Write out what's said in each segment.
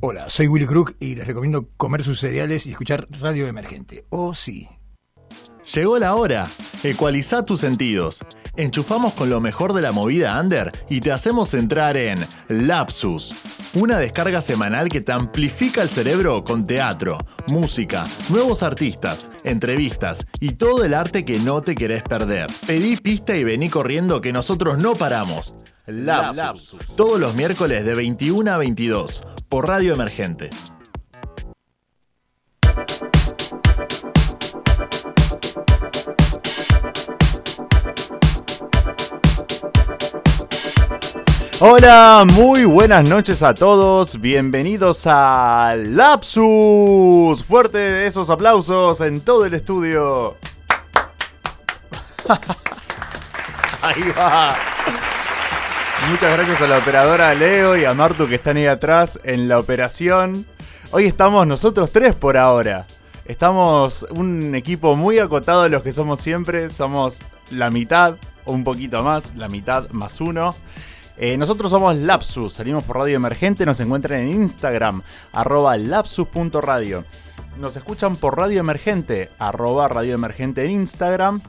Hola, soy Willy Crook y les recomiendo comer sus cereales y escuchar Radio Emergente. Oh, sí. Llegó la hora. Ecualiza tus sentidos. Enchufamos con lo mejor de la movida under y te hacemos entrar en Lapsus, una descarga semanal que te amplifica el cerebro con teatro, música, nuevos artistas, entrevistas y todo el arte que no te querés perder. Pedí pista y vení corriendo que nosotros no paramos. Lapsus, todos los miércoles de 21 a 22 por Radio Emergente. Hola, muy buenas noches a todos. Bienvenidos a Lapsus. Fuerte esos aplausos en todo el estudio. Ahí va. Muchas gracias a la operadora Leo y a Martu que están ahí atrás en la operación. Hoy estamos nosotros tres por ahora. Estamos un equipo muy acotado los que somos siempre. Somos la mitad o un poquito más, la mitad más uno. Eh, nosotros somos Lapsus, salimos por Radio Emergente, nos encuentran en Instagram, arroba lapsus.radio. Nos escuchan por Radio Emergente, arroba Radio Emergente en Instagram.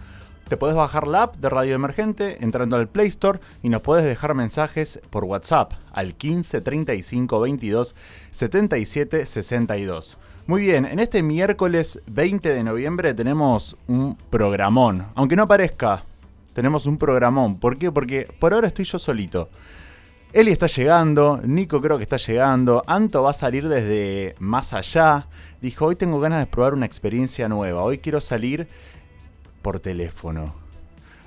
Te puedes bajar la app de Radio Emergente entrando al Play Store y nos puedes dejar mensajes por WhatsApp al 15 35 22 77 62. Muy bien, en este miércoles 20 de noviembre tenemos un programón. Aunque no parezca, tenemos un programón. ¿Por qué? Porque por ahora estoy yo solito. Eli está llegando, Nico creo que está llegando, Anto va a salir desde más allá. Dijo, hoy tengo ganas de probar una experiencia nueva, hoy quiero salir por teléfono.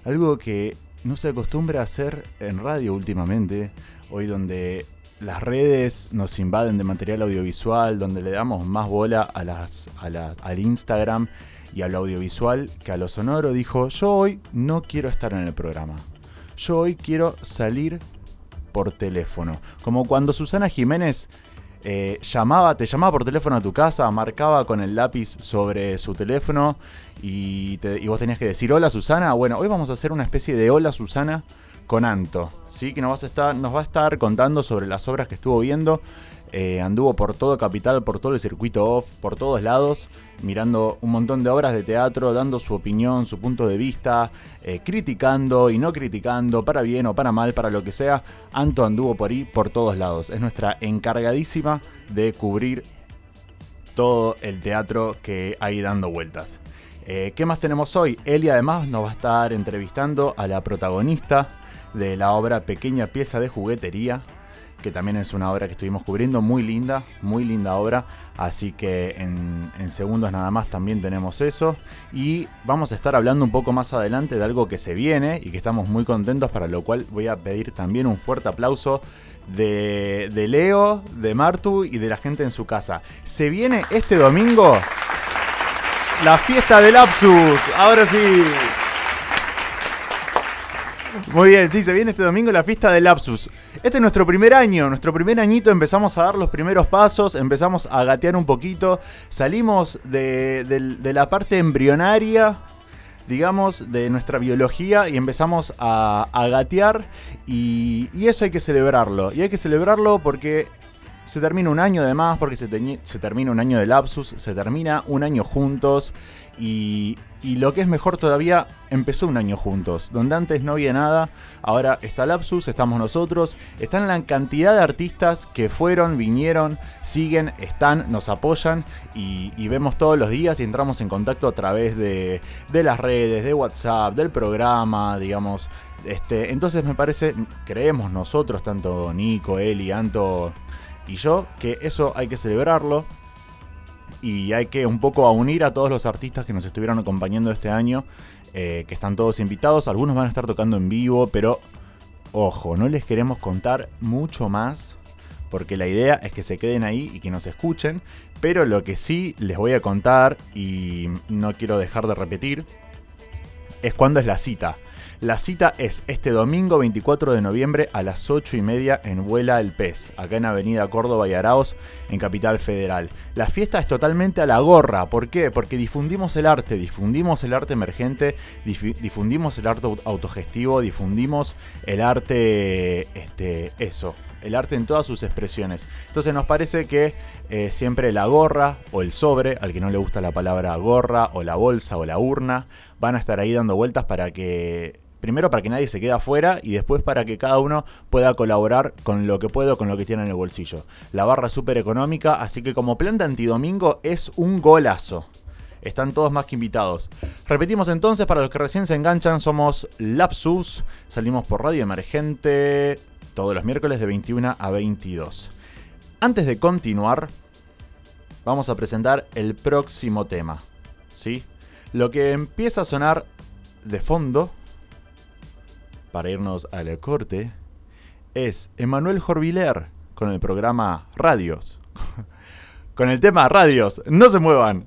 Algo que no se acostumbra a hacer en radio últimamente, hoy donde las redes nos invaden de material audiovisual, donde le damos más bola a las, al Instagram y al audiovisual que a lo sonoro, dijo, yo hoy no quiero estar en el programa. Yo hoy quiero salir por teléfono. Como cuando Susana Jiménez eh, llamaba, te llamaba por teléfono a tu casa, marcaba con el lápiz sobre su teléfono y, vos tenías que decir hola Susana. Bueno, hoy vamos a hacer una especie de hola Susana con Anto, ¿sí? que nos, a estar, nos va a estar contando sobre las obras que estuvo viendo eh, anduvo por todo Capital, por todo el circuito off, por todos lados, mirando un montón de obras de teatro, dando su opinión, su punto de vista, eh, criticando y no criticando, para bien o para mal, para lo que sea. Anto anduvo por ahí, por todos lados. Es nuestra encargadísima de cubrir todo el teatro que hay dando vueltas. Eh, ¿Qué más tenemos hoy? Eli además nos va a estar entrevistando a la protagonista de la obra Pequeña pieza de juguetería, que también es una obra que estuvimos cubriendo, muy linda, muy linda obra, así que en, segundos nada más también tenemos eso. Y vamos a estar hablando un poco más adelante de algo que se viene y que estamos muy contentos, para lo cual voy a pedir también un fuerte aplauso de, de Leo, de Martu y de la gente en su casa. Se viene este domingo la fiesta del Lapsus, ahora sí. Muy bien, sí, se viene este domingo la fiesta del Lapsus. Este es nuestro primer año, nuestro primer añito, empezamos a dar los primeros pasos, empezamos a gatear un poquito, salimos de, la parte embrionaria, digamos, de nuestra biología y empezamos a, gatear y, eso hay que celebrarlo. Y hay que celebrarlo porque se termina un año de más, porque se, se termina un año de lapsus, se termina un año juntos y, y lo que es mejor todavía, empezó un año juntos, donde antes no había nada, ahora está Lapsus, estamos nosotros, están la cantidad de artistas que fueron, vinieron, siguen, están, nos apoyan y, vemos todos los días y entramos en contacto a través de, las redes, de WhatsApp, del programa, digamos. Este, entonces me parece, creemos nosotros, tanto Nico, Eli, Anto y yo, que eso hay que celebrarlo. Y hay que un poco unir a todos los artistas que nos estuvieron acompañando este año, eh, que están todos invitados, algunos van a estar tocando en vivo, pero ojo, no les queremos contar mucho más, porque la idea es que se queden ahí y que nos escuchen, pero lo que sí les voy a contar, y no quiero dejar de repetir, es cuándo es la cita. La cita es este domingo 24 de noviembre a las 8 y media en Vuela el Pez, acá en Avenida Córdoba y Araos, en Capital Federal. La fiesta es totalmente a la gorra. ¿Por qué? Porque difundimos el arte, difundimos el arte emergente, difundimos el arte autogestivo, difundimos el arte, este, eso, el arte en todas sus expresiones. Entonces nos parece que eh, siempre la gorra o el sobre, al que no le gusta la palabra gorra o la bolsa o la urna, van a estar ahí dando vueltas para que primero para que nadie se quede afuera y después para que cada uno pueda colaborar con lo que puede o con lo que tiene en el bolsillo. La barra es súper económica, así que como planta antidomingo es un golazo. Están todos más que invitados. Repetimos entonces, para los que recién se enganchan, somos Lapsus. Salimos por Radio Emergente todos los miércoles de 21 a 22. Antes de continuar, vamos a presentar el próximo tema. ¿sí? Lo que empieza a sonar de fondo, para irnos al corte, es Emanuel Jorviler con el programa Radios. con el tema Radios. No se muevan.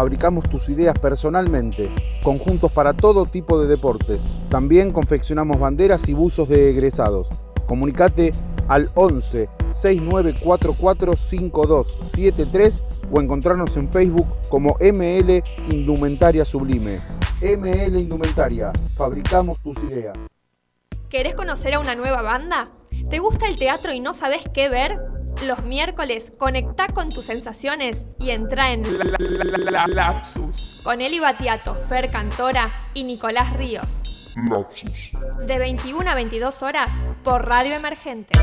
Fabricamos tus ideas personalmente. Conjuntos para todo tipo de deportes. También confeccionamos banderas y buzos de egresados. Comunicate al 11 6944 5273 o encontrarnos en Facebook como ML Indumentaria Sublime. ML Indumentaria. Fabricamos tus ideas. ¿Querés conocer a una nueva banda? ¿Te gusta el teatro y no sabes qué ver? Los miércoles conecta con tus sensaciones y entra en Lapsus con Eli Batiato, Fer Cantora y Nicolás Ríos. Lapsus. De 21 a 22 horas por Radio Emergente.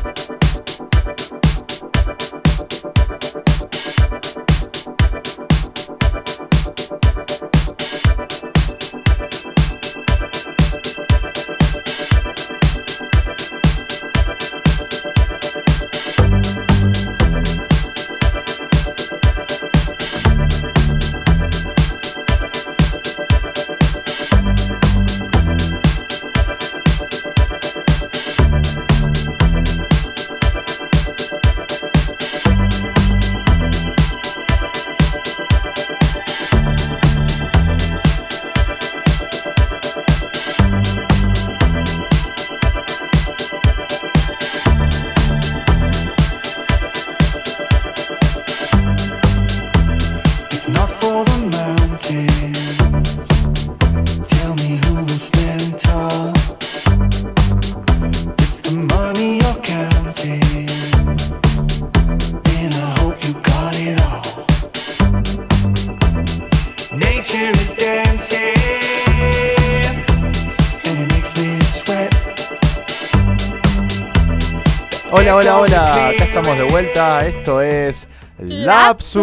Vuelta. Esto es Lapsus.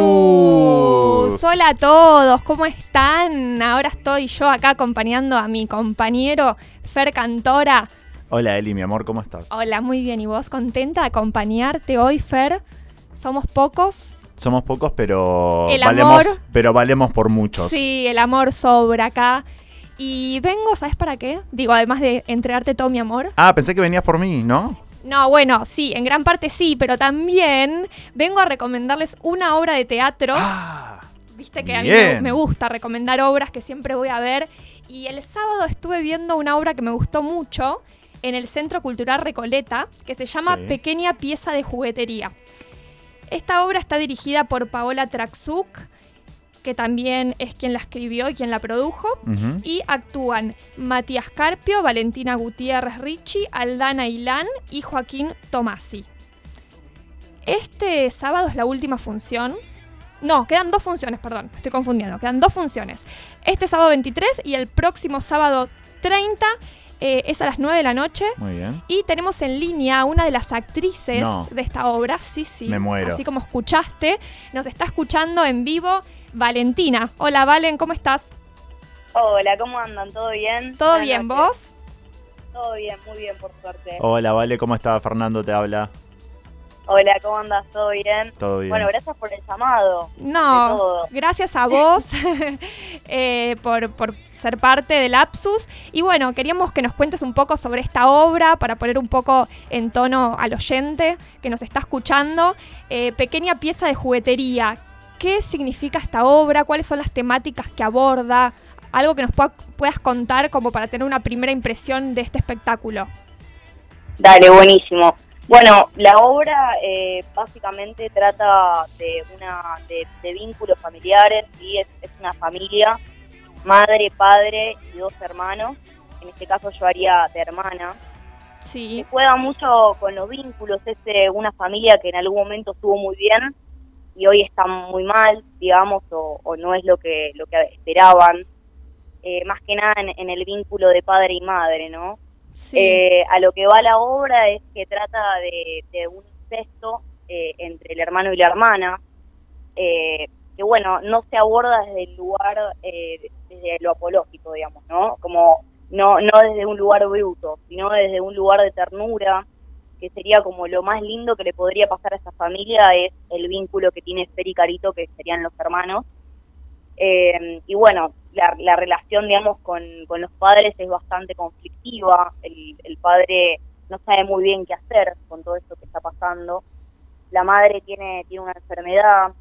Hola a todos, ¿cómo están? Ahora estoy yo acá acompañando a mi compañero Fer Cantora. Hola Eli, mi amor, ¿cómo estás? Hola, muy bien. ¿Y vos contenta de acompañarte hoy, Fer? Somos pocos. Somos pocos, pero valemos, pero valemos por muchos. Sí, el amor sobra acá. Y vengo, ¿sabes para qué? Digo, además de entregarte todo mi amor. Ah, pensé que venías por mí, ¿no? No, bueno, sí, en gran parte sí, pero también vengo a recomendarles una obra de teatro. Ah, Viste que a mí me, gusta recomendar obras que siempre voy a ver. Y el sábado estuve viendo una obra que me gustó mucho en el Centro Cultural Recoleta, que se llama Pequeña Pieza de Juguetería. Esta obra está dirigida por Paola Traxuk que también es quien la escribió y quien la produjo. Y actúan Matías Carpio, Valentina Gutiérrez Ricci, Aldana Ilán y Joaquín Tomasi. Este sábado es la última función. No, quedan dos funciones, perdón, estoy confundiendo. Quedan dos funciones. Este sábado 23 y el próximo sábado 30 eh, es a las 9 de la noche. Muy bien. Y tenemos en línea a una de las actrices de esta obra. Sí, sí. Me muero. Así como escuchaste, nos está escuchando en vivo Valentina. Hola Valen, ¿cómo estás? Hola, ¿cómo andan? ¿Todo bien? ¿Todo bien? ¿Vos? Todo bien, muy bien, por suerte. Hola, Vale, ¿cómo estás? Fernando te habla. Hola, ¿cómo andas? ¿Todo bien? Todo bien. Bueno, gracias por el llamado. No, gracias a vos eh, por, por, ser parte del Lapsus. Y bueno, queríamos que nos cuentes un poco sobre esta obra para poner un poco en tono al oyente que nos está escuchando. Eh, pequeña pieza de juguetería qué significa esta obra, cuáles son las temáticas que aborda, algo que nos puedas contar como para tener una primera impresión de este espectáculo. Dale, buenísimo. Bueno, la obra eh, básicamente trata de una de, vínculos familiares, y es, una familia, madre, padre y dos hermanos. En este caso yo haría de hermana. Sí. Se juega mucho con los vínculos, es eh, una familia que en algún momento estuvo muy bien y hoy están muy mal, digamos, o, no es lo que, lo que esperaban, eh, más que nada en, el vínculo de padre y madre, ¿no? Eh, a lo que va la obra es que trata de, un incesto eh, entre el hermano y la hermana, que bueno, no se aborda desde el lugar, desde lo apológico, digamos, ¿no? Como no, no desde un lugar bruto, sino desde un lugar de ternura, que sería como lo más lindo que le podría pasar a esa familia es el vínculo que tiene Fer y Carito, que serían los hermanos. Eh, y bueno, la, relación, digamos, con, los padres es bastante conflictiva. El, padre no sabe muy bien qué hacer con todo esto que está pasando. La madre tiene, tiene una enfermedad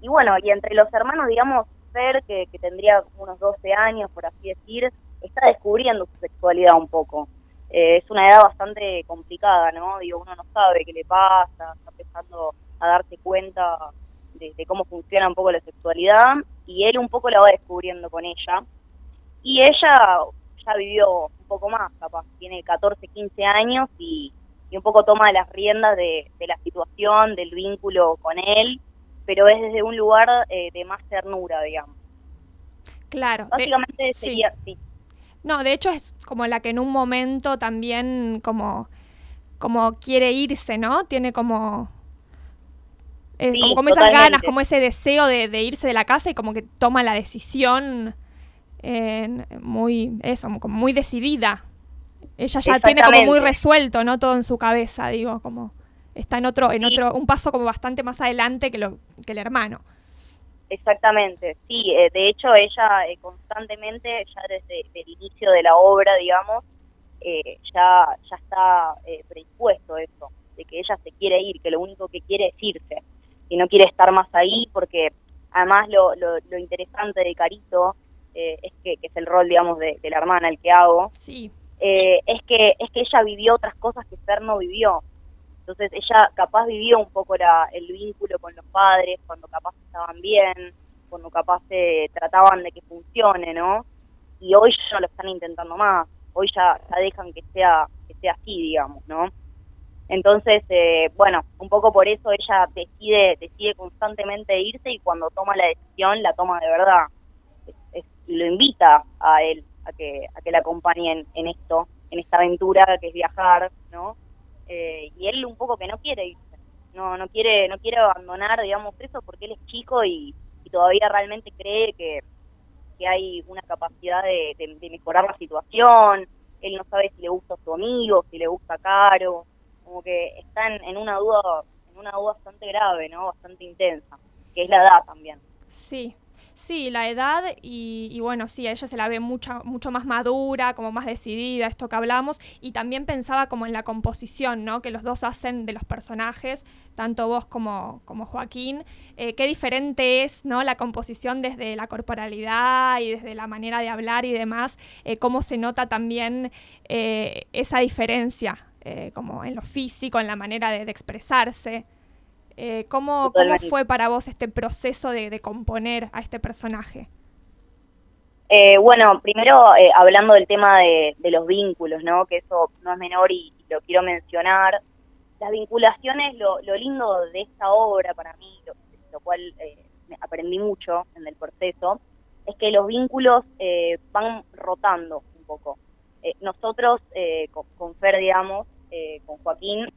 y bueno, y entre los hermanos, digamos, Fer, que, que tendría unos 12 años, por así decir, está descubriendo su sexualidad un poco. Eh, es una edad bastante complicada, ¿no? Digo, uno no sabe qué le pasa, está empezando a darse cuenta de, cómo funciona un poco la sexualidad y él un poco la va descubriendo con ella. Y ella ya vivió un poco más, capaz, tiene 14, 15 años y, un poco toma las riendas de, la situación, del vínculo con él, pero es desde un lugar eh, de más ternura, digamos. Claro. Básicamente sería, sí. No, de hecho es como la que en un momento también como, como quiere irse, ¿no? Tiene como... Eh, como, esas ganas, como ese deseo de, irse de la casa y como que toma la decisión muy, eso, como muy decidida. Ella ya tiene como muy resuelto, ¿no? Todo en su cabeza, digo, como está en otro, en otro, un paso como bastante más adelante que, lo, que el hermano. Exactamente, sí, eh, de hecho ella eh, constantemente, ya desde el inicio de la obra, digamos, eh, ya, ya está predispuesto eso, de que ella se quiere ir, que lo único que quiere es irse, y no quiere estar más ahí, porque además lo, lo, interesante de Carito, es que, que, es el rol, digamos, de, de la hermana, el que hago, sí. es, que, es que ella vivió otras cosas que Fer no vivió, entonces ella capaz vivió un poco el vínculo con los padres, cuando capaz estaban bien, cuando capaz se trataban de que funcione, ¿no? Y hoy ya no lo están intentando más, hoy ya, ya dejan que sea, que sea así, digamos, ¿no? Entonces, eh, bueno, un poco por eso ella decide, decide constantemente irse y cuando toma la decisión la toma de verdad. y lo invita a él a que, a que la acompañen en esto, en esta aventura que es viajar, ¿no? Eh, y él un poco que no quiere irse, no, no quiere, no quiere abandonar, digamos, eso porque él es chico y, todavía realmente cree que, hay una capacidad de, mejorar la situación, él no sabe si le gusta a su amigo, si le gusta Caro, como que está en, una duda, en una duda bastante grave, ¿no? Bastante intensa, que es la edad también. Sí, Sí, la edad y, bueno, sí, a ella se la ve mucha, mucho más madura, como más decidida, esto que hablamos, y también pensaba como en la composición, ¿no? Que los dos hacen de los personajes, tanto vos como, como Joaquín, eh, qué diferente es, ¿no? La composición desde la corporalidad y desde la manera de hablar y demás, eh, cómo se nota también eh, esa diferencia, como en lo físico, en la manera de expresarse. Eh, ¿cómo, fue para vos este proceso de, componer a este personaje? Eh, bueno, primero eh, hablando del tema de, los vínculos, ¿no? Que eso no es menor y, lo quiero mencionar. Las vinculaciones, lo, lindo de esta obra para mí, lo, cual aprendí mucho en el proceso, es que los vínculos van rotando un poco. nosotros, con, con, Fer, digamos, con Joaquín,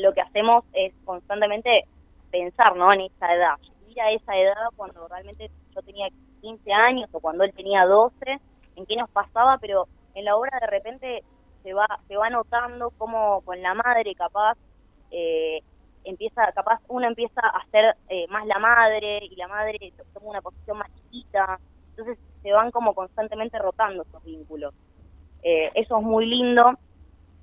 lo que hacemos es constantemente pensar, ¿no? En esa edad. Ir a esa edad cuando realmente yo tenía 15 años o cuando él tenía 12, en qué nos pasaba, pero en la obra de repente se va se va notando como con la madre capaz eh, empieza capaz uno empieza a ser eh, más la madre y la madre toma una posición más chiquita entonces se van como constantemente rotando esos vínculos eh, eso es muy lindo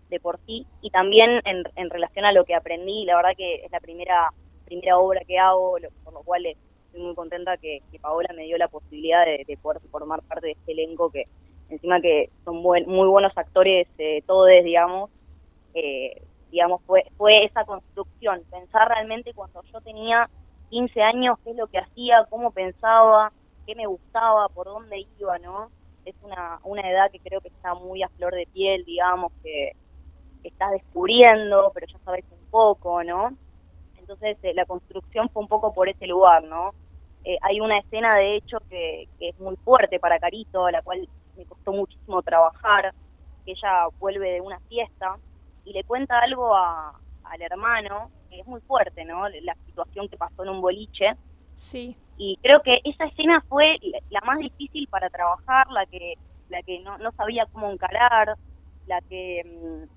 de por sí y también en, en relación a lo que aprendí, la verdad que es la primera primera obra que hago, por lo cual estoy muy contenta que, Paola me dio la posibilidad de, poder formar parte de este elenco que encima que son muy buenos actores eh, todos, digamos, eh, digamos, fue, fue esa construcción, pensar realmente cuando yo tenía 15 años qué es lo que hacía, cómo pensaba, qué me gustaba, por dónde iba, ¿no? Es una, una edad que creo que está muy a flor de piel, digamos, que estás descubriendo, pero ya sabes un poco, ¿no? Entonces eh, la construcción fue un poco por ese lugar, ¿no? Eh, hay una escena, de hecho, que, es muy fuerte para Carito, a la cual me costó muchísimo trabajar, que ella vuelve de una fiesta y le cuenta algo al hermano, que es muy fuerte, ¿no? La situación que pasó en un boliche. Sí. Y creo que esa escena fue la más difícil para trabajar, la que la que no, no sabía cómo encarar, la que mm,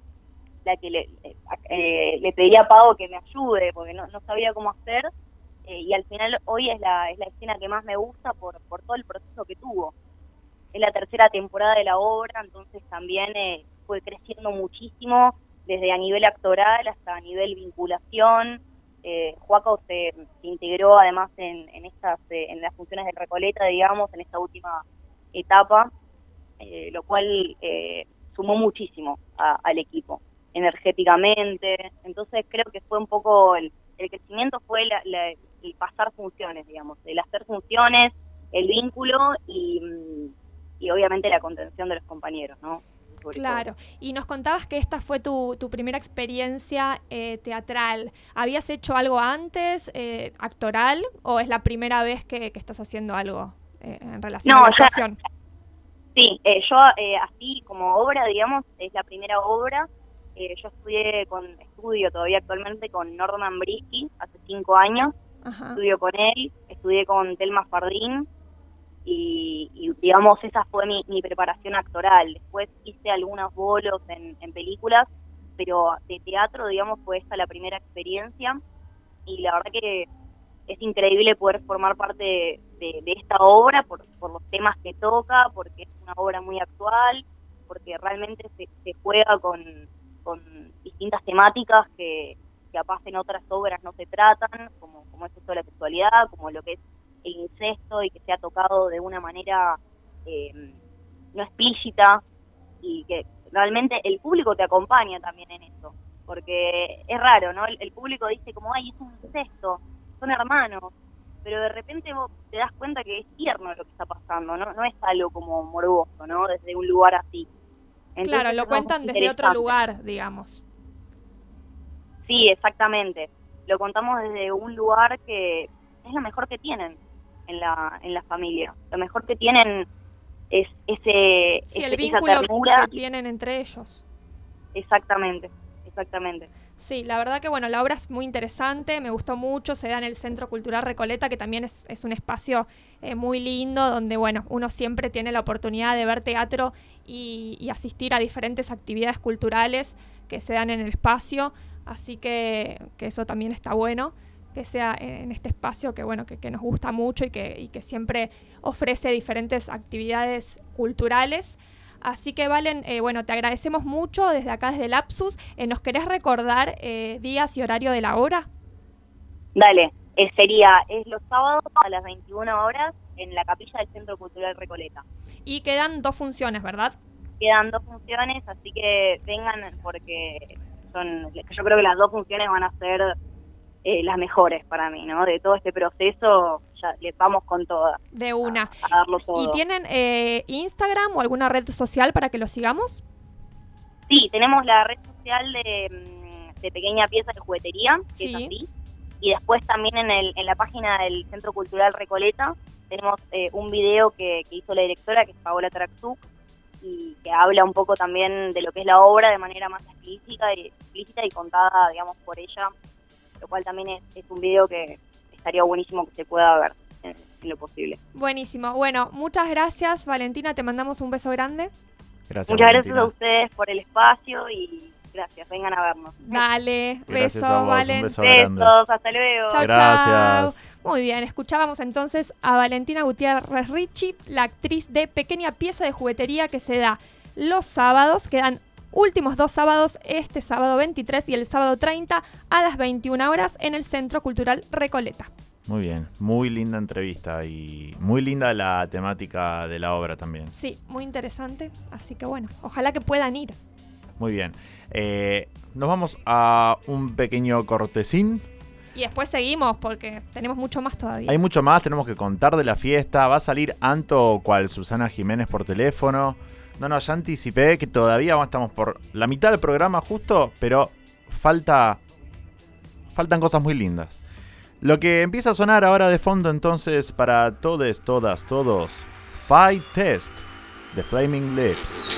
la que le, eh, le pedí a Pau que me ayude porque no, no sabía cómo hacer eh, y al final hoy es la, es la escena que más me gusta por, por todo el proceso que tuvo. Es la tercera temporada de la obra, entonces también eh, fue creciendo muchísimo desde a nivel actoral hasta a nivel vinculación Eh, Juaco se, integró además en, en estas eh, en las funciones de Recoleta, digamos, en esta última etapa, eh, lo cual sumó muchísimo al equipo energéticamente. Entonces creo que fue un poco el, crecimiento fue el pasar funciones, digamos, el hacer funciones, el vínculo y, y obviamente la contención de los compañeros, ¿no? claro, y nos contabas que esta fue tu, tu primera experiencia eh, teatral. ¿Habías hecho algo antes, eh, actoral, o es la primera vez que, estás haciendo algo eh, en relación a la actuación? sí, yo así como obra, digamos, es la primera obra. Yo estudié con, estudio todavía actualmente con Norman Brisky hace cinco años. Estudio con él, estudié con Telma Fardín, y, digamos esa fue mi, preparación actoral. Después hice algunos bolos en, películas, pero de teatro, digamos, fue esta la primera experiencia y la verdad que es increíble poder formar parte de, esta obra por, los temas que toca, porque es una obra muy actual, porque realmente se, juega con, distintas temáticas que, capaz en otras obras no se tratan, como, como es esto de la sexualidad, como lo que es el incesto y que se ha tocado de una manera eh, no explícita y que realmente el público te acompaña también en eso, porque es raro, ¿no? El, público dice como, ay, es un incesto, son hermanos, pero de repente vos te das cuenta que es tierno lo que está pasando, no, no es algo como morboso, ¿no? Desde un lugar así. Claro, lo cuentan desde otro lugar, digamos. Sí, exactamente. Lo contamos desde un lugar que es lo mejor que tienen en la, en la familia. Lo mejor que tienen es ese, sí, el vínculo que tienen entre ellos. Exactamente, exactamente. Sí, la verdad que bueno, la obra es muy interesante, me gustó mucho, se da en el Centro Cultural Recoleta, que también es, un espacio eh, muy lindo, donde bueno, uno siempre tiene la oportunidad de ver teatro y, asistir a diferentes actividades culturales que se dan en el espacio, así que, que eso también está bueno que sea en este espacio que, bueno, que, nos gusta mucho y que, y que, siempre ofrece diferentes actividades culturales. Así que, Valen, eh, bueno, te agradecemos mucho desde acá, desde Lapsus. Eh, ¿Nos querés recordar eh, días y horario de la obra? Dale, sería, es los sábados a las 21 horas en la capilla del Centro Cultural Recoleta. Y quedan dos funciones, ¿verdad? Quedan dos funciones, así que vengan porque son, yo creo que las dos funciones van a ser eh, las mejores para mí, ¿no? De todo este proceso, ya le vamos con todas. De una. ¿Y tienen eh, Instagram o alguna red social para que lo sigamos? Sí, tenemos la red social de, mm, Pequeña Pieza de Juguetería, que es así. Y después también en, el, en la página del Centro Cultural Recoleta tenemos eh, un video que, hizo la directora, que es Paola Traxuk, y que habla un poco también de lo que es la obra de manera más explícita y, explícita y contada, digamos, por ella lo cual también es, un video que estaría buenísimo que se pueda ver en, lo posible. Buenísimo. Bueno, muchas gracias Valentina, te mandamos un beso grande. Gracias. Muchas gracias a ustedes por el espacio y gracias, vengan a vernos. Dale, besos, Valen. Besos, hasta luego. Chao, gracias. Muy bien, escuchábamos entonces a Valentina Gutiérrez Ricci, la actriz de Pequeña Pieza de Juguetería que se da los sábados, quedan últimos dos sábados, este sábado 23 y el sábado 30 a las 21 horas en el Centro Cultural Recoleta. Muy bien, muy linda entrevista y muy linda la temática de la obra también. Sí, muy interesante, así que bueno, ojalá que puedan ir. Muy bien, eh, nos vamos a un pequeño cortesín. Y después seguimos porque tenemos mucho más todavía. Hay mucho más, tenemos que contar de la fiesta. Va a salir Anto cual Susana Jiménez por teléfono. No, no, ya anticipé que todavía estamos por la mitad del programa justo, pero falta. Faltan cosas muy lindas. Lo que empieza a sonar ahora de fondo entonces para todos, todas, todos. Fight Test de Flaming Lips.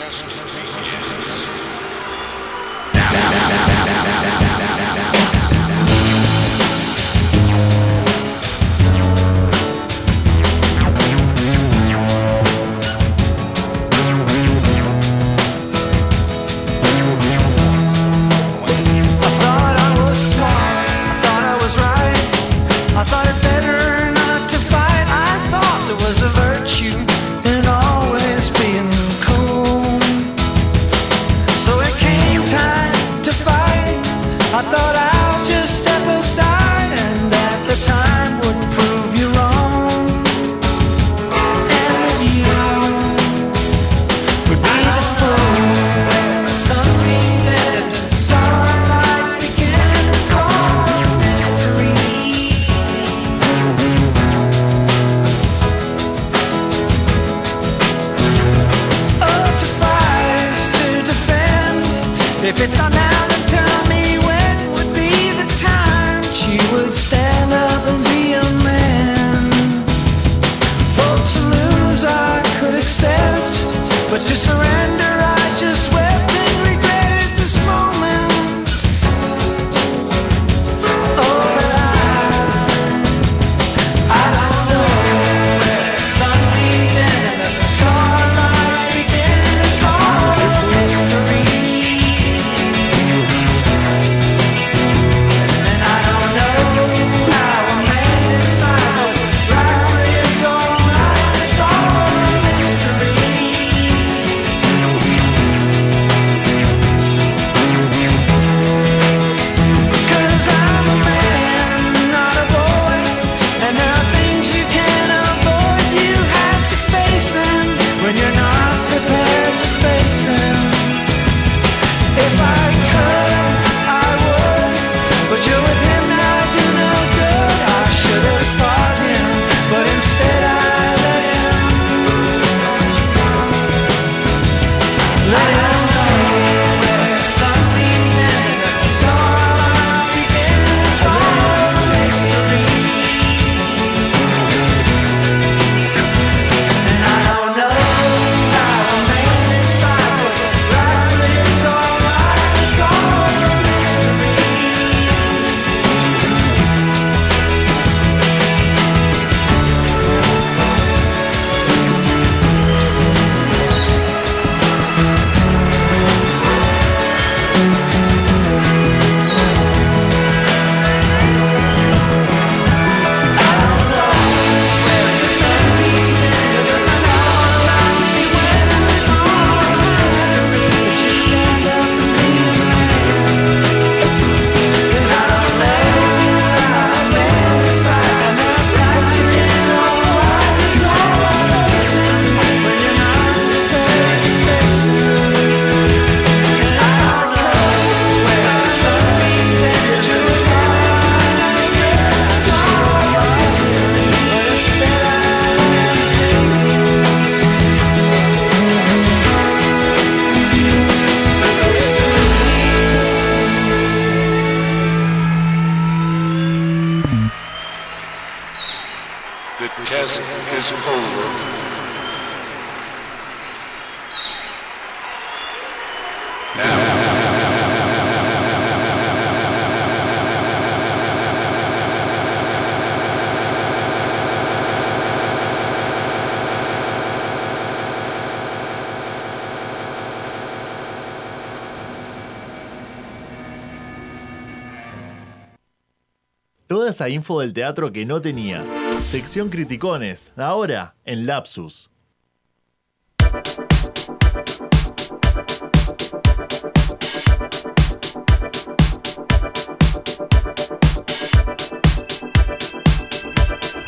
Esa info del teatro que no tenías. Sección Criticones, ahora en Lapsus.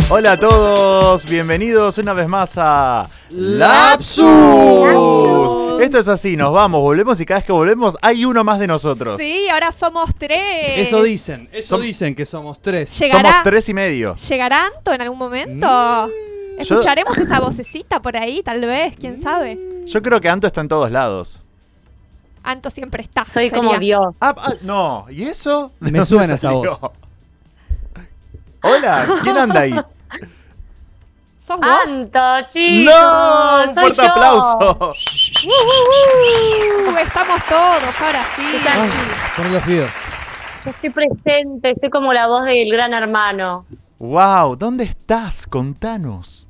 Hola a todos, bienvenidos una vez más a Lapsus. Esto es así, nos vamos, volvemos y cada vez que volvemos hay uno más de nosotros. Sí, ahora somos tres. Eso dicen, eso Som- dicen que somos tres. Llegará, Somos tres y medio. ¿Llegará Anto en algún momento? Mm. ¿Escucharemos esa vocecita por ahí, tal vez? ¿Quién sabe? Yo creo que Anto está en todos lados. Anto siempre está. Soy sería. como Dios. Ah, ah, no, ¿y eso? ¿De Me suena esa voz. Hola, ¿quién anda ahí? ¿Sos vos? Anto, chicos. ¡No! ¡Un fuerte yo. aplauso! Uh, estamos todos, ahora sí. Ay, poné los videos. Yo estoy presente, soy como la voz del gran hermano. ¡Wow! ¿Dónde estás? Contanos.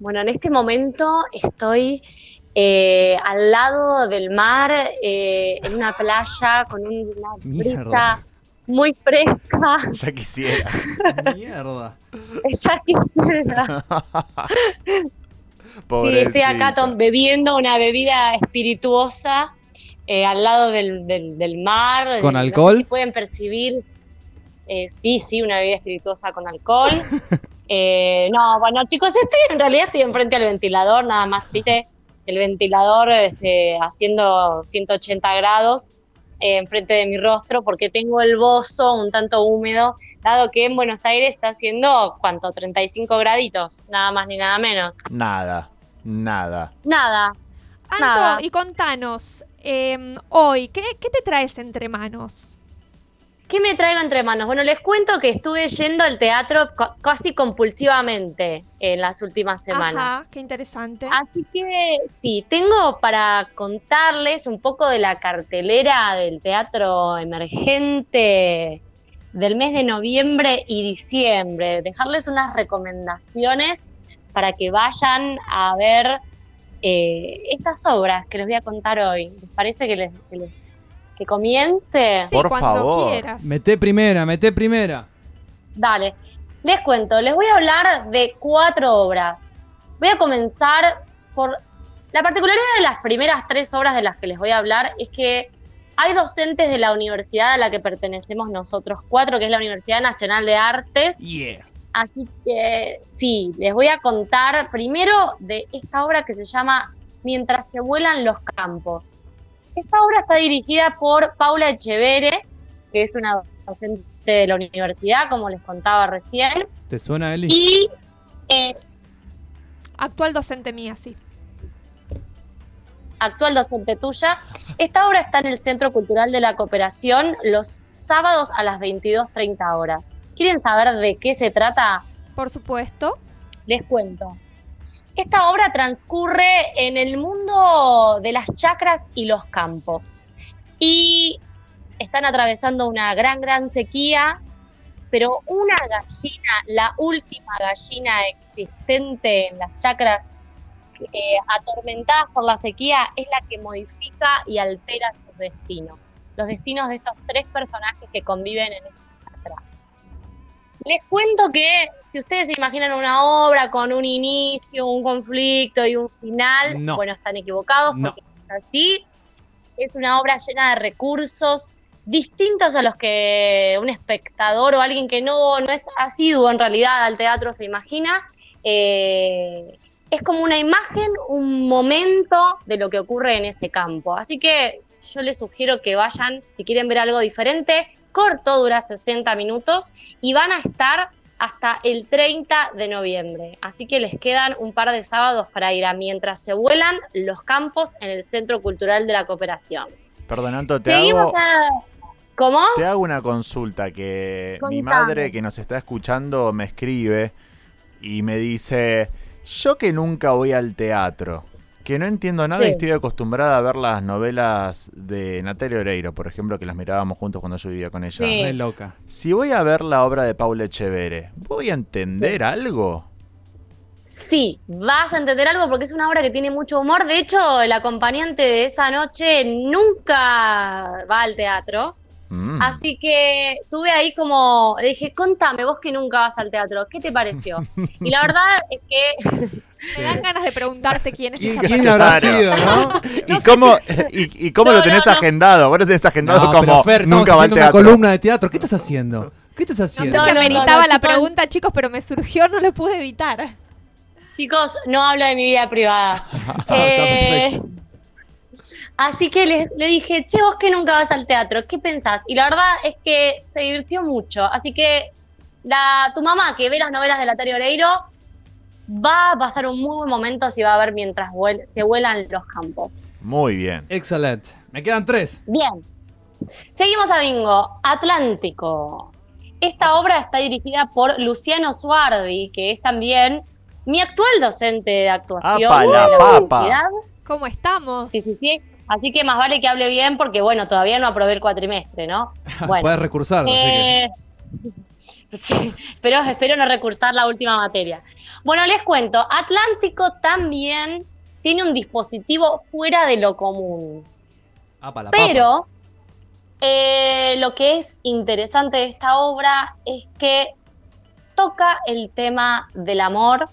Bueno, en este momento estoy eh, al lado del mar, eh, en una playa con una Mierda. brisa muy fresca. Ya quisieras. Mierda. Ya quisiera. Sí, estoy acá bebiendo una bebida espirituosa eh, al lado del, del- del mar. ¿Con No sé alcohol? si pueden percibir. eh, sí, sí, una bebida espirituosa con alcohol. Eh, no, bueno, chicos, estoy en realidad estoy enfrente al ventilador, nada más, viste, el ventilador este, haciendo 180 grados enfrente de mi rostro porque tengo el bozo un tanto húmedo, dado que en Buenos Aires está haciendo, ¿cuánto? 35 graditos, nada más ni nada menos. Nada, nada. Nada, Anto, Nada. y contanos, Em, hoy, ¿qué, ¿qué te traes entre manos? ¿Qué me traigo entre manos? Bueno, les cuento que estuve yendo al teatro ca- casi compulsivamente en las últimas semanas. Ajá, qué interesante. Así que sí, tengo para contarles un poco de la cartelera del teatro emergente del mes de noviembre y diciembre, dejarles unas recomendaciones para que vayan a ver eh, estas obras que les voy a contar hoy. ¿Les parece que les, que les- que comience? sí, por cuando favor. quieras. Meté primera, meté primera. Dale, les cuento, les voy a hablar de cuatro obras. Voy a comenzar por... La particularidad de las primeras tres obras de las que les voy a hablar es que hay docentes de la universidad a la que pertenecemos nosotros cuatro, que es la Universidad Nacional de Artes. Yeah. Así que sí, les voy a contar primero de esta obra que se llama Mientras se vuelan los campos. Esta obra está dirigida por Paula Echevere, que es una docente de la universidad, como les contaba recién, ¿Te suena, Eli? y eh, Actual docente mía, sí. Actual docente tuya. Esta obra está en el Centro Cultural de la Cooperación los sábados a las 22.30 horas. ¿Quieren saber de qué se trata? Por supuesto. Les cuento. Esta obra transcurre en el mundo de las chacras y los campos. Y están atravesando una gran, gran sequía, pero una gallina, la última gallina existente en las chacras eh, atormentadas por la sequía, es la que modifica y altera sus destinos. Los destinos de estos tres personajes que conviven en esta chacra. Les cuento que si ustedes se imaginan una obra con un inicio, un conflicto y un final, No. bueno, están equivocados No. porque es así. Es una obra llena de recursos distintos a los que un espectador o alguien que no, no es asiduo en realidad al teatro se imagina. Eh, es como una imagen, un momento de lo que ocurre en ese campo. Así que yo les sugiero que vayan, si quieren ver algo diferente, corto, dura 60 minutos y van a estar hasta el 30 de noviembre. Así que les quedan un par de sábados para ir a mientras se vuelan los campos en el Centro Cultural de la Cooperación. Perdón, Anto, te Seguimos hago, a... ¿Cómo? te hago una consulta que mi madre que nos está escuchando me escribe y me dice, yo que nunca voy al teatro, que no entiendo nada y estoy acostumbrada a ver las novelas de Natalia Oreiro, por ejemplo, que las mirábamos juntos cuando yo vivía con ella. Sí. Re loca. Si voy a ver la obra de Paula Echevere, ¿voy a entender algo? Sí, vas a entender algo porque es una obra que tiene mucho humor. De hecho, el acompañante de esa noche nunca va al teatro. Mm. Así que tuve ahí como, le dije, contame, vos que nunca vas al teatro, ¿qué te pareció? Y la verdad es que Me dan ganas de preguntarte quién es ¿Quién- esa ¿Quién persona. habrá sido, no? ¿Y, No sé cómo, y, y cómo No, lo tenés no, no. agendado? Vos lo tenés agendado No, como Fer, nunca va al haciendo una teatro. columna de teatro. ¿Qué estás haciendo? ¿Qué estás No sé haciendo? No, si no, no, meritaba no, la chicos. pregunta, chicos, pero me surgió, no lo pude evitar. Chicos, no hablo de mi vida privada. está Eh, perfecto. Así que le, le dije, che, vos que nunca vas al teatro, ¿qué pensás? Y la verdad es que se divirtió mucho. Así que la, tu mamá que ve las novelas de Latario Oreiro va a pasar un muy buen momento si va a ver mientras vuel- se vuelan los campos. Muy bien. Excelente. Me quedan tres. Bien. Seguimos a Bingo. Atlántico. Esta obra está dirigida por Luciano Suardi, que es también mi actual docente de actuación ¡Apa, la la papa! ¿Cómo estamos? Sí, sí, sí. Así que más vale que hable bien porque, bueno, todavía no aprobé el cuatrimestre, ¿no? Bueno, Puedes recursar, así que. eh, sí, pero espero no recursar la última materia. Bueno, les cuento, Atlántico también tiene un dispositivo fuera de lo común. Apa, la papa. Pero eh, lo que es interesante de esta obra es que toca el tema del amor.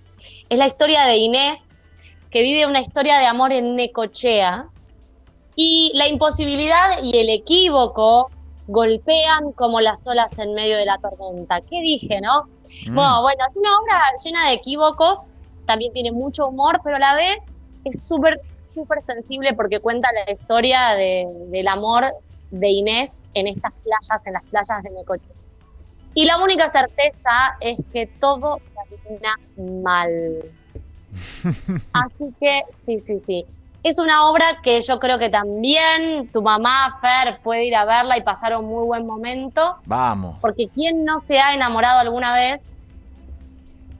Es la historia de Inés, que vive una historia de amor en Necochea. Y la imposibilidad y el equívoco golpean como las olas en medio de la tormenta. ¿Qué dije, no? Mm. Bueno, bueno, es una obra llena de equívocos, también tiene mucho humor, pero a la vez es súper, súper sensible porque cuenta la historia de- del amor de Inés en estas playas, en las playas de Necochea. Y la única certeza es que todo termina mal. Así que, sí, sí, sí. Es una obra que yo creo que también tu mamá, Fer, puede ir a verla y pasar un muy buen momento. Vamos. Porque ¿quién no se ha enamorado alguna vez?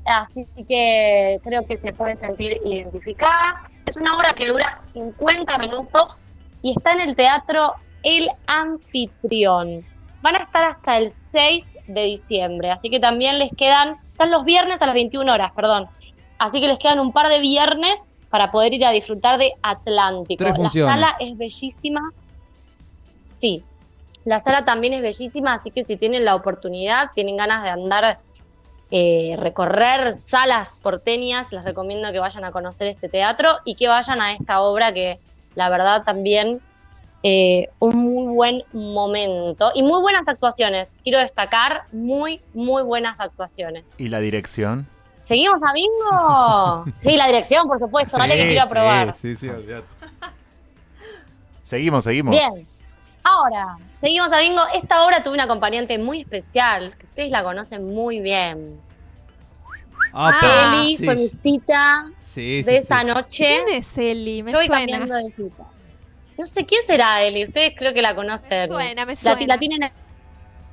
Así que creo que se puede sentir identificada. Es una obra que dura 50 minutos y está en el teatro El Anfitrión. Van a estar hasta el 6 de diciembre, así que también les quedan, están los viernes a las 21 horas, perdón. Así que les quedan un par de viernes para poder ir a disfrutar de Atlántico. Tres La sala es bellísima. Sí, la sala también es bellísima, así que si tienen la oportunidad, tienen ganas de andar, eh, recorrer salas porteñas, les recomiendo que vayan a conocer este teatro y que vayan a esta obra que la verdad también eh, un muy buen momento y muy buenas actuaciones. Quiero destacar muy, muy buenas actuaciones. ¿Y la dirección? ¿Seguimos a Bingo? sí, la dirección, por supuesto, dale que quiero aprobar. Sí, sí, olvídate. Seguimos, seguimos. Bien. Ahora, seguimos a Bingo. Esta obra tuvo una acompañante muy especial, que ustedes la conocen muy bien. Apa, Eli sí. fue mi cita Sí, de sí, esa sí. noche. ¿Quién es Eli? Me Yo voy suena. cambiando de cita. No sé quién será Eli, ustedes creo que la conocen. Me suena, me La- suena. La, tienen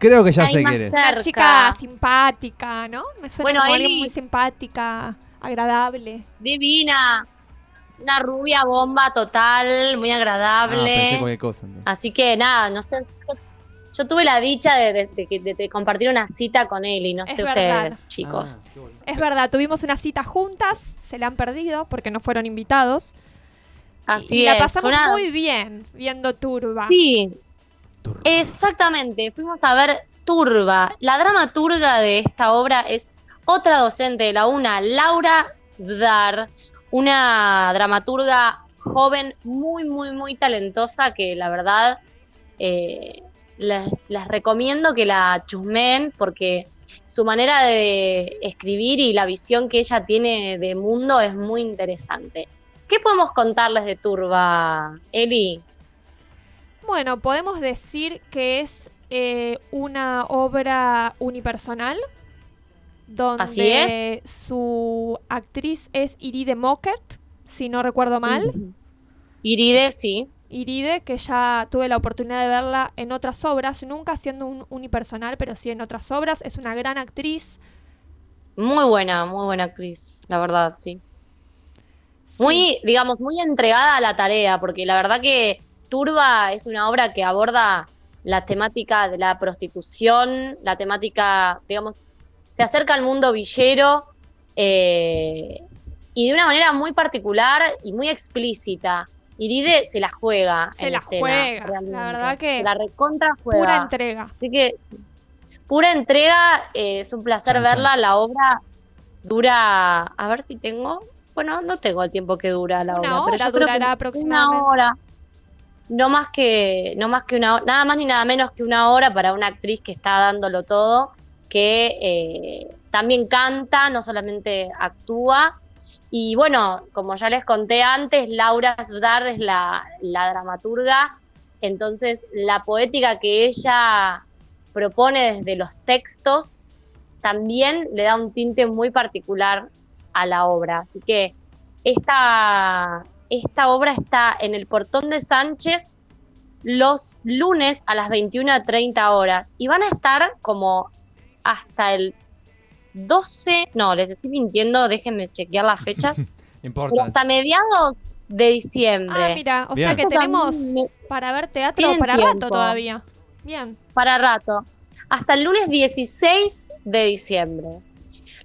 Creo que ya ahí sé quién es. Una chica simpática, ¿no? Me suena Bueno, como alguien Eli- muy simpática, agradable. divina. Una rubia bomba total, muy Ah, agradable. pensé cualquier cosa. entonces. Así que nada, no sé. Yo, yo tuve la dicha de, de- de que- de- de compartir una cita con Eli, no Es sé verdad. ustedes, chicos. Ah, bueno. Es verdad, tuvimos una cita juntas, se la han perdido porque no fueron invitados. Así y la es. pasamos una- muy bien viendo Turba. Sí, Exactamente. Fuimos a ver Turba. La dramaturga de esta obra es otra docente de la UNA, Laura Svdar, una dramaturga joven muy, muy, muy talentosa que la verdad eh, les, les recomiendo que la chusmeen porque su manera de escribir y la visión que ella tiene de mundo es muy interesante. ¿Qué podemos contarles de Turba, Eli? Bueno, podemos decir que es eh, una obra unipersonal Así donde su actriz es Iride Mockert, si no recuerdo mal. Iride, sí. Iride, que ya tuve la oportunidad de verla en otras obras, nunca siendo un unipersonal, pero sí en otras obras. Es una gran actriz. Muy buena, muy buena actriz, la verdad, sí. Sí. Muy, digamos, muy entregada a la tarea, porque la verdad que Turba es una obra que aborda la temática de la prostitución, la temática, digamos, se acerca al mundo villero eh, y de una manera muy particular y muy explícita. Iride se la juega. Se en la escena, juega, realmente. la verdad que la recontra juega. Pura entrega. Así que, pura entrega, eh, es un placer verla. La obra dura, a ver si tengo, bueno, no tengo el tiempo que dura la Una obra, pero hora yo creo que durará aproximadamente. Una hora. No más que, no más que una nada más ni nada menos que una hora para una actriz que está dándolo todo, que eh, también canta, no solamente actúa. Y bueno, como ya les conté antes, Laura Sudar es la, la dramaturga, entonces la poética que ella propone desde los textos también le da un tinte muy particular a la obra. Así que esta, esta obra está en el Portón de Sánchez los lunes a las 21.30 horas y van a estar como hasta el 12, no, les estoy mintiendo, déjenme chequear las fechas, Importa. hasta mediados de diciembre. Ah, mira, o Bien. sea que tenemos para ver teatro Tienen para tiempo. rato todavía. Bien. para rato, hasta el lunes 16 de diciembre.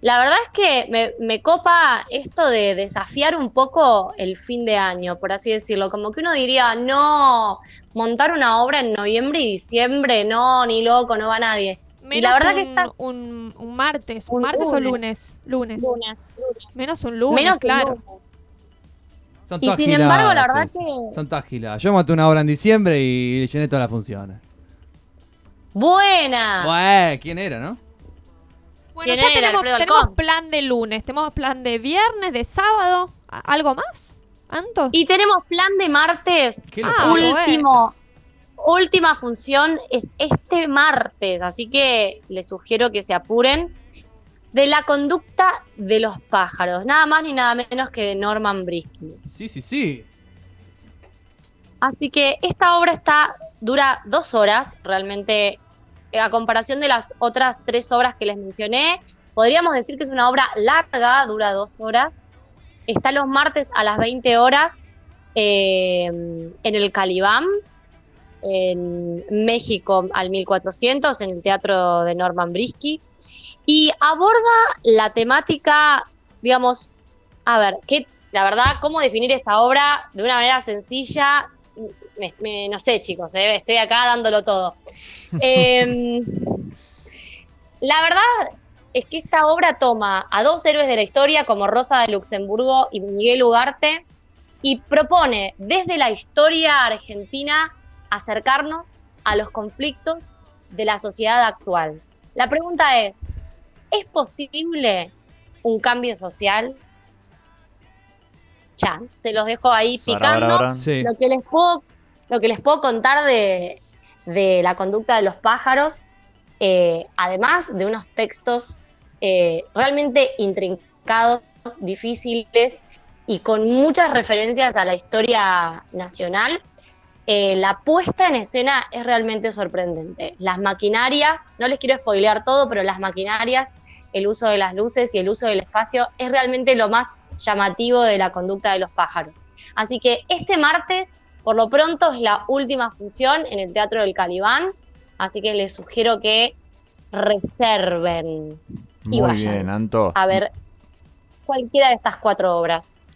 La verdad es que me, me copa esto de desafiar un poco el fin de año, por así decirlo. Como que uno diría, no, montar una obra en noviembre y diciembre, no, ni loco, no va nadie. Menos la verdad un, que está- un, un martes. ¿Un Un martes o lunes. lunes? Lunes. Lunes. Menos un lunes, Menos un claro. lunes. Son Y todas sin embargo, la verdad que- Son todas giladas. Yo maté una hora en diciembre y llené todas las funciones. Buena. Bueno, ¿quién era, no? Bueno, ¿Quién ya tenemos, tenemos plan de lunes, tenemos plan de viernes, de sábado. ¿A- ¿Algo más? ¿Anto? Y tenemos plan de martes. Qué Ah, último, última función es este martes, así que les sugiero que se apuren. De la conducta de los pájaros, nada más ni nada menos que de Norman Briskin. Sí, sí, sí. Así que esta obra está, dura dos horas, realmente, a comparación de las otras tres obras que les mencioné, podríamos decir que es una obra larga, dura dos horas. Está los martes a las 20 horas eh, en el Calibán, en México al 1400, en el Teatro de Norman Brisky, y aborda la temática, digamos, a ver, ¿qué, la verdad, cómo definir esta obra de una manera sencilla, me- no sé, chicos, eh, estoy acá dándolo todo. Em, la verdad es que esta obra toma a dos héroes de la historia como Rosa de Luxemburgo y Miguel Ugarte y propone desde la historia argentina acercarnos a los conflictos de la sociedad actual. La pregunta es, ¿es posible un cambio social? Ya, se los dejo ahí picando. Sarabarabran. Sí. Lo que les puedo, lo que les puedo contar de, de la conducta de los pájaros, eh, además de unos textos eh, realmente intrincados, difíciles y con muchas referencias a la historia nacional, eh, la puesta en escena es realmente sorprendente. Las maquinarias, no les quiero spoilear todo, pero las maquinarias, el uso de las luces y el uso del espacio es realmente lo más llamativo de la conducta de los pájaros. Así que este martes, por lo pronto, es la última función en el Teatro del Calibán, así que les sugiero que reserven y Muy vayan bien, Anto. a ver cualquiera de estas cuatro obras.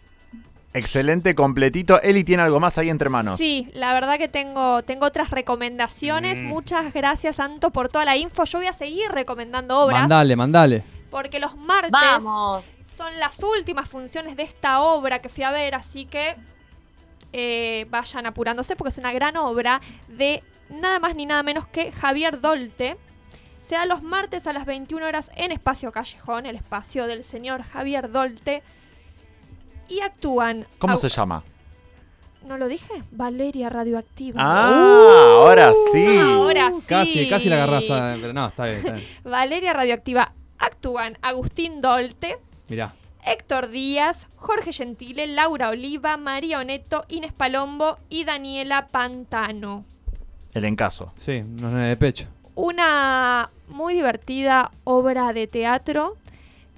Excelente, completito. Eli tiene algo más ahí entre manos. Sí, la verdad que tengo, tengo otras recomendaciones. Mm. Muchas gracias, Anto, por toda la info. Yo voy a seguir recomendando obras. Mandale, mandale. Porque los martes Vamos. son las últimas funciones de esta obra que fui a ver, así que eh, vayan apurándose porque es una gran obra de nada más ni nada menos que Javier Dolte. Se da los martes a las 21 horas en Espacio Callejón, el espacio del señor Javier Dolte. Y actúan. ¿Cómo se llama? ¿No lo dije? Valeria Radioactiva. Ah, ahora sí. Ahora sí. Casi, casi la agarrás. a- Pero no, está bien, está bien. Valeria Radioactiva. Actúan Agustín Dolte, Mirá. Héctor Díaz, Jorge Gentile, Laura Oliva, María Oneto, Inés Palombo y Daniela Pantano. El encaso. Sí, unos nenes de pecho. Una muy divertida obra de teatro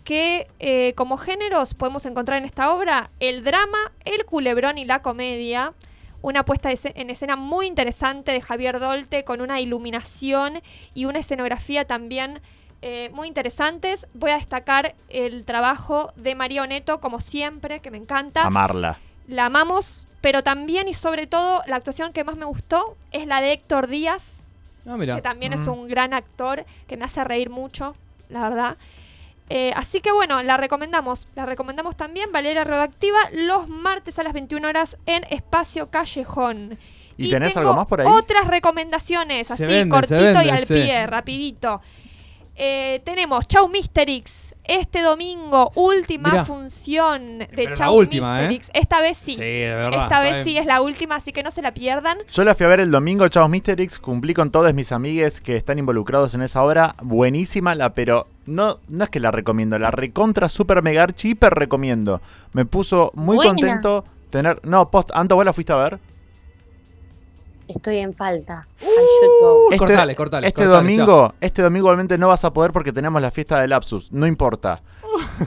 que eh, como géneros podemos encontrar en esta obra el drama, el culebrón y la comedia. Una puesta en escena muy interesante de Javier Dolte con una iluminación y una escenografía también eh, muy interesantes. Voy a destacar el trabajo de María Oneto, como siempre, que me encanta. Amarla. La amamos, pero también y sobre todo la actuación que más me gustó es la de Héctor Díaz, Ah, mira. que también es Mm. un gran actor, que me hace reír mucho, la verdad. Eh, así que bueno, la recomendamos. La recomendamos también, Valeria Radioactiva, los martes a las 21 horas en Espacio Callejón. ¿Y tenés tengo algo más por ahí? Otras recomendaciones, Se así, vende, cortito vende, y al sí. pie, rapidito. Eh, tenemos Chau Misterix este domingo, última Mirá. función de Pero la Chau última, ¿eh? Misterix. Esta vez sí. Sí, de verdad. Esta vez sí es la última, así que no se la pierdan. Yo la fui a ver el domingo, Chavos Misterix. Cumplí con todos mis amigues que están involucrados en esa obra. Buenísima, la pero no, no es que la recomiendo, la recontra super mega archi hiper recomiendo. Me puso muy Buena. contento tener. No, post, Anto, ¿vos la fuiste a ver? Estoy en falta. Uh, cortale, cortale, Este cortale, domingo, este domingo obviamente no vas a poder porque tenemos la fiesta del Lapsus. No importa.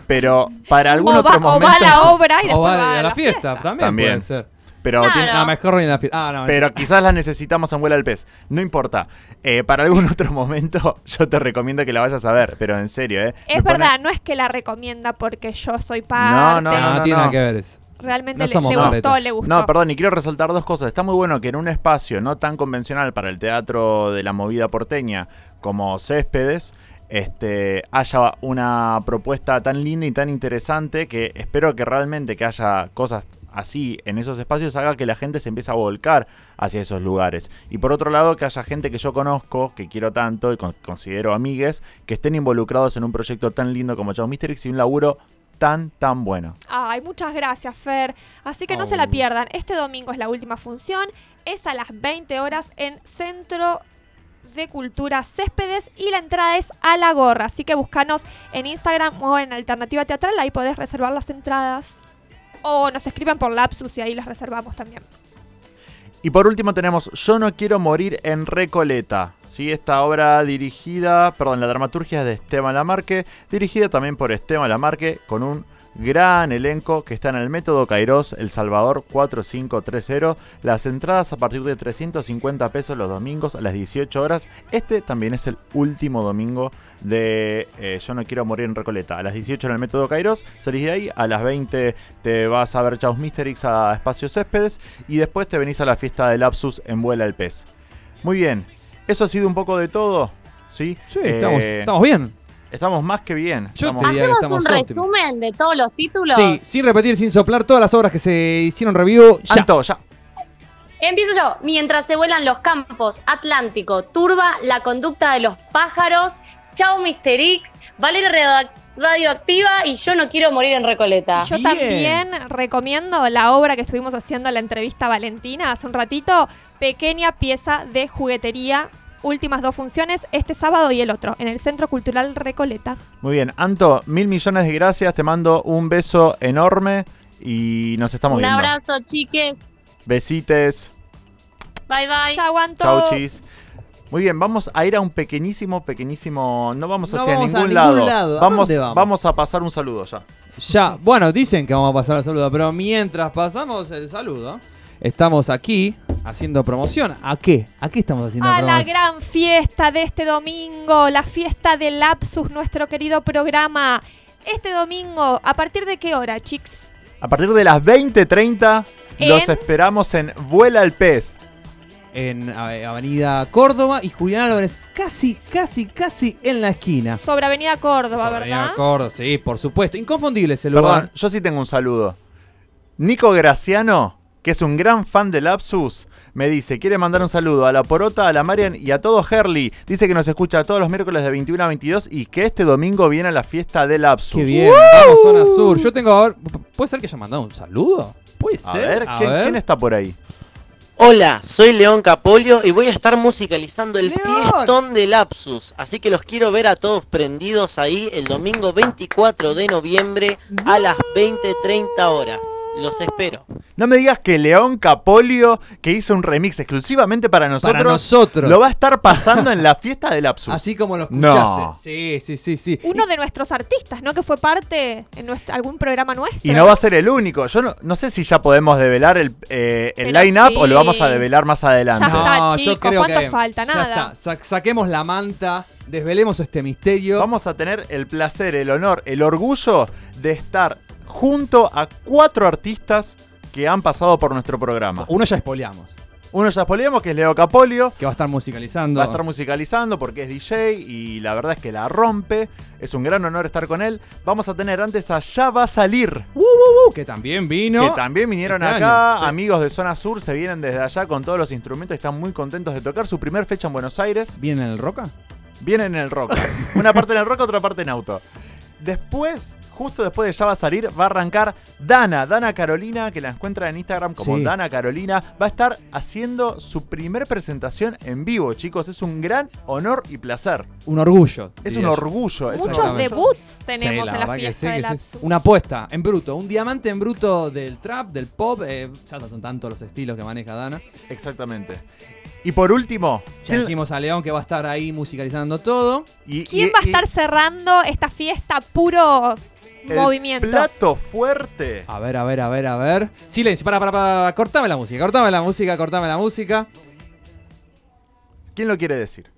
Pero para algún o, otro va, o momento. va a la obra y O después va va a la fiesta, también, También. puede ser. Pero, Claro. tiene- No, mejor ni en la fiesta. Ah, no, pero quizás la necesitamos en Vuela al Pez. No importa. Eh, para algún otro momento, yo te recomiendo que la vayas a ver. Pero en serio, ¿eh? Es Me pone- verdad, no es que la recomienda porque yo soy parte. No, no, no, no, tiene no. nada que ver eso. Realmente No le, somos le gustó, le gustó. No, perdón, y quiero resaltar dos cosas. Está muy bueno que en un espacio no tan convencional para el teatro de la movida porteña como Céspedes, este, haya una propuesta tan linda y tan interesante que espero que realmente que haya cosas así en esos espacios haga que la gente se empiece a volcar hacia esos lugares. Y por otro lado, que haya gente que yo conozco, que quiero tanto y con- considero amigues, que estén involucrados en un proyecto tan lindo como Chau Misterix y un laburo tan, tan bueno. Ay, muchas gracias, Fer. Así que no se la Oh. pierdan. Este domingo es la última función. Es a las 20 horas en Centro de Cultura Céspedes y la entrada es a la gorra. Así que búscanos en Instagram o en Alternativa Teatral. Ahí podés reservar las entradas. O nos escriben por Lapsus y ahí las reservamos también. Y por último tenemos Yo no quiero morir en Recoleta. ¿sí? Esta obra dirigida, perdón, la dramaturgia es de Esteban Lamarque, dirigida también por Esteban Lamarque con un gran elenco que está en el método Kairos El Salvador 4530. Las entradas a partir de 350 pesos los domingos a las 18 horas. Este también es el último domingo de eh, Yo no quiero morir en Recoleta. A las 18 en el método Kairos, salís de ahí, a las 20 te vas a ver Chaos Mysterix a Espacio Céspedes y después te venís a la fiesta del Lapsus en Vuela el Pez. Muy bien, eso ha sido un poco de todo. Sí, Sí, Eh, estamos, estamos bien. Estamos más que bien. Yo Estamos- te diría que ¿Hacemos estamos un óptimos. resumen de todos los títulos? Sí, sin repetir, sin soplar todas las obras que se hicieron review. Ya. Anto, ya. Empiezo yo. Mientras se vuelan los campos, Atlántico, Turba, La conducta de los pájaros, Chao Mister X, Valeria Redac- Radioactiva y Yo no quiero morir en Recoleta. Yo Bien. también recomiendo la obra que estuvimos haciendo en la entrevista a Valentina hace un ratito, Pequeña pieza de juguetería, últimas dos funciones, este sábado y el otro, en el Centro Cultural Recoleta. Muy bien, Anto, mil millones de gracias. Te mando un beso enorme y nos estamos Un viendo. abrazo, chiques. Besites. Bye bye. Chau, Anto. Chau, chis. Muy bien, vamos a ir a un pequeñísimo, pequeñísimo. No vamos No hacia vamos a ningún, ningún lado. lado. ¿A Vamos, dónde vamos? vamos a pasar un saludo ya. Ya, bueno, dicen que vamos a pasar al saludo, pero mientras pasamos el saludo, estamos aquí haciendo promoción. ¿A qué? ¿A qué estamos haciendo A la promoción? gran fiesta de este domingo, la fiesta de Lapsus, nuestro querido programa. Este domingo, ¿a partir de qué hora, chicos? A partir de las 20.30 los esperamos en Vuela el Pez. En Avenida Córdoba y Julián Álvarez casi, casi, casi en la esquina. Sobre Avenida Córdoba, Sobre Avenida ¿verdad? Córdoba, sí, por supuesto. Inconfundible ese Perdón, lugar. yo sí tengo un saludo. Nico Graciano, que es un gran fan de Lapsus, me dice, quiere mandar un saludo a la Porota, a la Marian y a todo Herley. Dice que nos escucha todos los miércoles de 21 a 22 y que este domingo viene a la fiesta de Lapsus. Qué bien, vamos zona sur. Yo tengo a ver, ¿puede ser que haya mandado un saludo? Puede A ser. ver, ¿quién, quién está por ahí? Hola, soy León Capolio y voy a estar musicalizando el ¡León! fiestón de Lapsus. Así que los quiero ver a todos prendidos ahí el domingo 24 de noviembre a las 20.30 horas. Los espero. No me digas que León Capolio, que hizo un remix exclusivamente para nosotros, Para nosotros. lo va a estar pasando en la fiesta de Lapsus. Así como lo escuchaste. No. Sí, sí, sí, sí. Uno de nuestros artistas, ¿no? Que fue parte en nuestro, algún programa nuestro. Y no va a ser el único. Yo no, no sé si ya podemos develar el, eh, el line-up sí. o lo vamos a develar más adelante. Ya está, No, chicos, yo creo ¿cuánto que falta? ya Nada. está. Sa- saquemos la manta, desvelemos este misterio. Vamos a tener el placer, el honor, el orgullo de estar junto a cuatro artistas que han pasado por nuestro programa. Uno ya espoleamos, Uno ya spoileamos, que es Leo Capolio. que va a estar musicalizando. Va a estar musicalizando porque es DJ y la verdad es que la rompe. Es un gran honor estar con él. Vamos a tener antes a Ya va a salir. Uh, uh, uh, que también vino. Que también vinieron Este acá, año, sí. amigos de Zona Sur, se vienen desde allá con todos los instrumentos, están muy contentos de tocar su primer fecha en Buenos Aires. ¿Viene en el Roca? Vienen en el rock. Una parte en el rock, otra parte en auto. Después, justo después de ya va a salir, va a arrancar Dana, Dana Carolina, que la encuentran en Instagram como Sí. Dana Carolina. Va a estar haciendo su primer presentación en vivo, chicos. Es un gran honor y placer. Un orgullo. Es un yo. orgullo. Es un Muchos orgullo. debuts tenemos Sí, en la fiesta sí. Lapsus. Una apuesta en bruto, un diamante en bruto del trap, del pop. eh, ya no son tantos los estilos que maneja Dana. Exactamente. Y por último, Ya ¿quién- dijimos a León que va a estar ahí musicalizando todo. y- ¿Quién y- va a y estar cerrando esta fiesta puro el movimiento? Plato fuerte. A ver, a ver, a ver, a ver. Silencio, para, para, para. Cortame la música, cortame la música, cortame la música. ¿Quién lo quiere decir?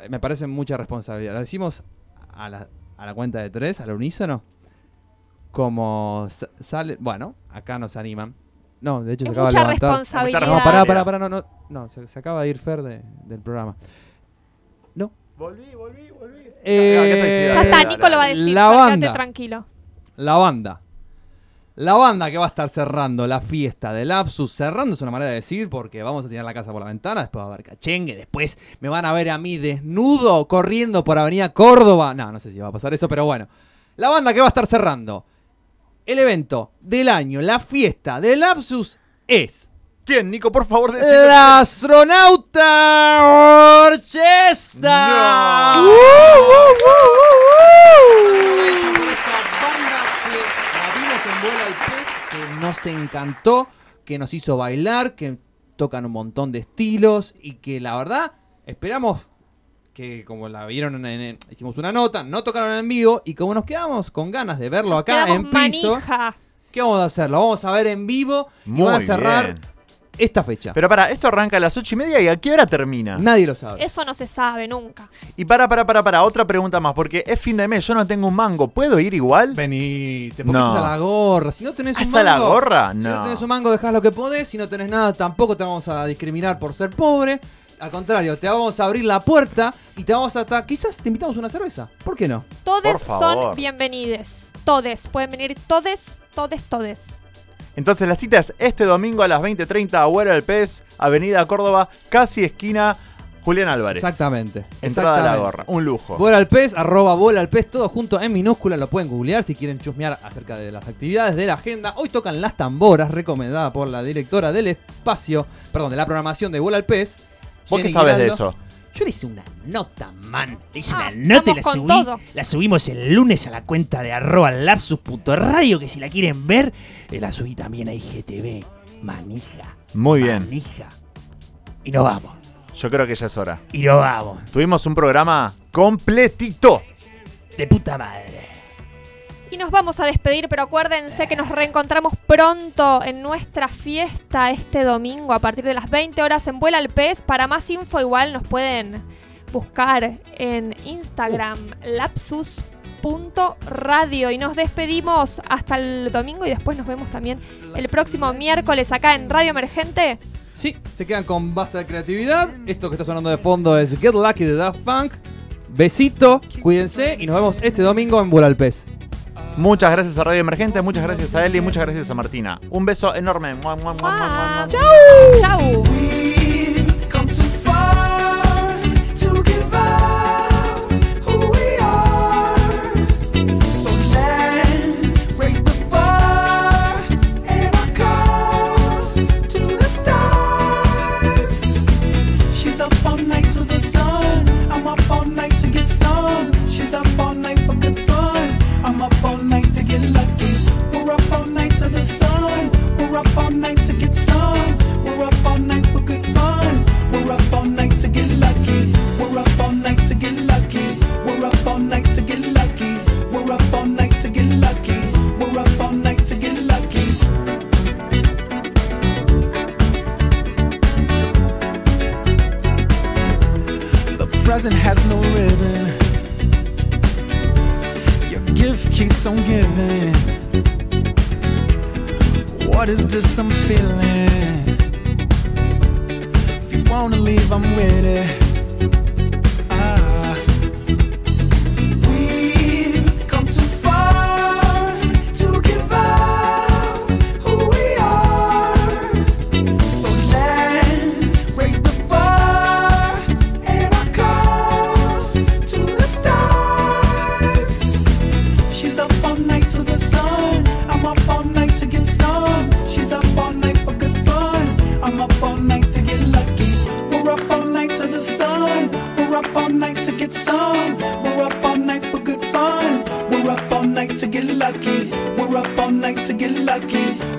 Eh, Me parece mucha responsabilidad. Lo decimos a la, a la cuenta de tres, al unísono. Como sa- sale. Bueno, acá nos animan. No, de hecho Es se acaba de mucha levantar. responsabilidad. No, pará, pará, pará. No, no, no se, se acaba de ir Fer de- del programa. No. Volví, volví, volví. Eh, Ya está, Nico lo va a decir. La banda. Tranquilo. La banda. La banda que va a estar cerrando la fiesta del Lapsus. Cerrando es una manera de decir porque vamos a tirar la casa por la ventana. Después va a haber cachengue. Después me van a ver a mí desnudo corriendo por Avenida Córdoba. No, no sé si va a pasar eso, pero bueno. La banda que va a estar cerrando el evento del año, la fiesta del Lapsus es. ¿Quién, Nico? Por favor, decime. La Astronauta Orchestra. No. Aprovecho por esta banda que la vimos en al Pez, que nos encantó, que nos hizo bailar, que tocan un montón de estilos y que la verdad esperamos que como la vieron en, en- hicimos una nota, no tocaron en vivo y como nos quedamos con ganas de verlo acá en piso, manija. ¿qué vamos a hacer? Lo vamos a ver en vivo y Muy van a cerrar bien. Esta fecha. Pero para, esto arranca a las ocho y media y a qué hora termina. Nadie lo sabe. Eso no se sabe nunca. Y para, para, para, para, otra pregunta más, porque es fin de mes, yo no tengo un mango, ¿puedo ir igual? Vení, te No. pones a la gorra. Si no tenés un ¿Hasta la mango, gorra? Si no No. tenés un mango, dejás lo que podés. Si no tenés nada, tampoco te vamos a discriminar por ser pobre. Al contrario, te vamos a abrir la puerta y te vamos a hasta. Quizás te invitamos a una cerveza. ¿Por qué no? Todes Por son bienvenides. Todes. Pueden venir todes, todes, todes. Entonces la cita es este domingo a las 20.30 Agüero del Pez, Avenida Córdoba, casi esquina Julián Álvarez. Exactamente. Entrada a la exactamente. gorra, un lujo. Bola al pez, arroba bola al pez, todo junto en minúscula, lo pueden googlear si quieren chusmear acerca de las actividades de la agenda. Hoy tocan las tamboras, recomendada por la directora del espacio, perdón, de la programación de Bola al pez. ¿Vos qué sabes de eso? Yo le hice una nota, man. Le hice Ah, una nota y la, subí, todo. la subimos el lunes a la cuenta de arroba lapsus.radio, que si la quieren ver, eh, la subí también a IGTV. Manija, Muy bien. manija. Y nos vamos, Yo creo que ya es hora. y nos vamos. Tuvimos un programa completito. De puta madre. Y nos vamos a despedir, pero acuérdense que nos reencontramos pronto en nuestra fiesta este domingo a partir de las 20 horas en Vuela al Pez. Para más info igual nos pueden buscar en Instagram lapsus.radio y nos despedimos hasta el domingo y después nos vemos también el próximo miércoles acá en Radio Emergente. Sí, se quedan con basta de creatividad. Esto que está sonando de fondo es Get Lucky de Daft Punk. Besito, cuídense y nos vemos este domingo en Bola al Pez. Muchas gracias a Radio Emergente, muchas gracias a Eli, muchas gracias a Martina. Un beso enorme. Mua, mua, mua, mua, mua, mua. ¡Chau! ¡Chau!